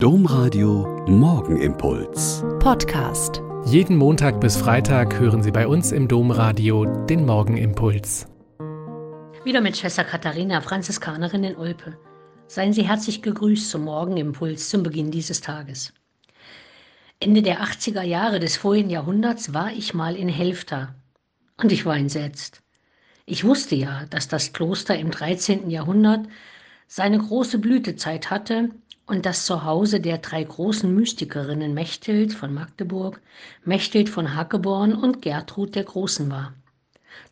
Domradio Morgenimpuls. Podcast. Jeden Montag bis Freitag hören Sie bei uns im Domradio den Morgenimpuls. Wieder mit Schwester Katharina, Franziskanerin in Olpe. Seien Sie herzlich gegrüßt zum Morgenimpuls zum Beginn dieses Tages. Ende der 80er Jahre des vorigen Jahrhunderts war ich mal in Helfta und ich war entsetzt. Ich wusste ja, dass das Kloster im 13. Jahrhundert seine große Blütezeit hatte und das Zuhause der drei großen Mystikerinnen Mechthild von Magdeburg, Mechthild von Hackeborn und Gertrud der Großen war.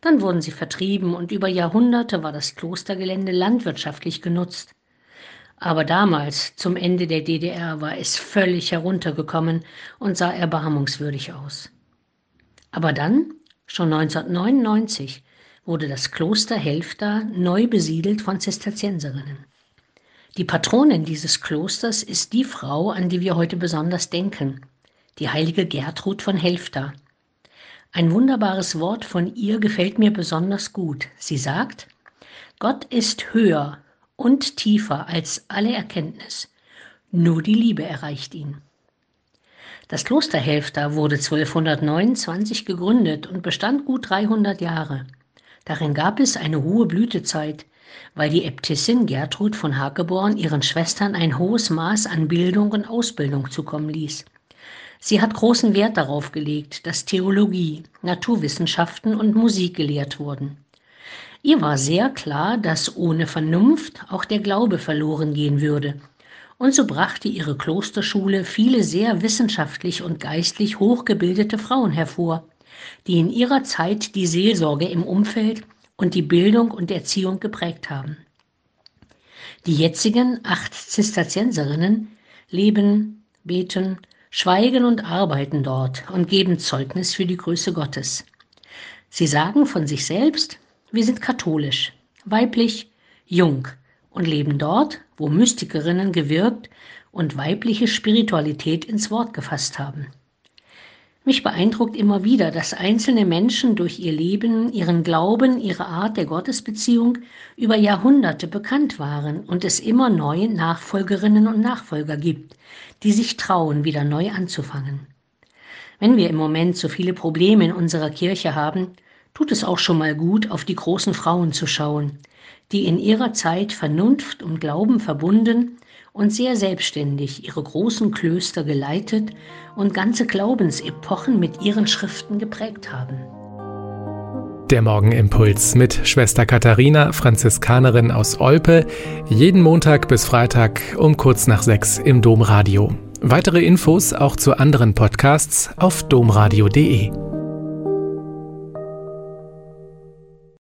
Dann wurden sie vertrieben und über Jahrhunderte war das Klostergelände landwirtschaftlich genutzt. Aber damals, zum Ende der DDR, war es völlig heruntergekommen und sah erbarmungswürdig aus. Aber dann, schon 1999, wurde das Kloster Helfta neu besiedelt von Zisterzienserinnen. Die Patronin dieses Klosters ist die Frau, an die wir heute besonders denken, die heilige Gertrud von Helfta. Ein wunderbares Wort von ihr gefällt mir besonders gut. Sie sagt, Gott ist höher und tiefer als alle Erkenntnis, nur die Liebe erreicht ihn. Das Kloster Helfta wurde 1229 gegründet und bestand gut 300 Jahre. Darin gab es eine hohe Blütezeit, weil die Äbtissin Gertrud von Hakeborn ihren Schwestern ein hohes Maß an Bildung und Ausbildung zukommen ließ. Sie hat großen Wert darauf gelegt, dass Theologie, Naturwissenschaften und Musik gelehrt wurden. Ihr war sehr klar, dass ohne Vernunft auch der Glaube verloren gehen würde. Und so brachte ihre Klosterschule viele sehr wissenschaftlich und geistlich hochgebildete Frauen hervor, die in ihrer Zeit die Seelsorge im Umfeld und die Bildung und Erziehung geprägt haben. Die jetzigen acht Zisterzienserinnen leben, beten, schweigen und arbeiten dort und geben Zeugnis für die Größe Gottes. Sie sagen von sich selbst, wir sind katholisch, weiblich, jung und leben dort, wo Mystikerinnen gewirkt und weibliche Spiritualität ins Wort gefasst haben. Mich beeindruckt immer wieder, dass einzelne Menschen durch ihr Leben, ihren Glauben, ihre Art der Gottesbeziehung über Jahrhunderte bekannt waren und es immer neue Nachfolgerinnen und Nachfolger gibt, die sich trauen, wieder neu anzufangen. Wenn wir im Moment so viele Probleme in unserer Kirche haben, tut es auch schon mal gut, auf die großen Frauen zu schauen, die in ihrer Zeit Vernunft und Glauben verbunden und sehr selbstständig ihre großen Klöster geleitet und ganze Glaubensepochen mit ihren Schriften geprägt haben. Der Morgenimpuls mit Schwester Katharina, Franziskanerin aus Olpe, jeden Montag bis Freitag um kurz nach sechs im Domradio. Weitere Infos auch zu anderen Podcasts auf domradio.de.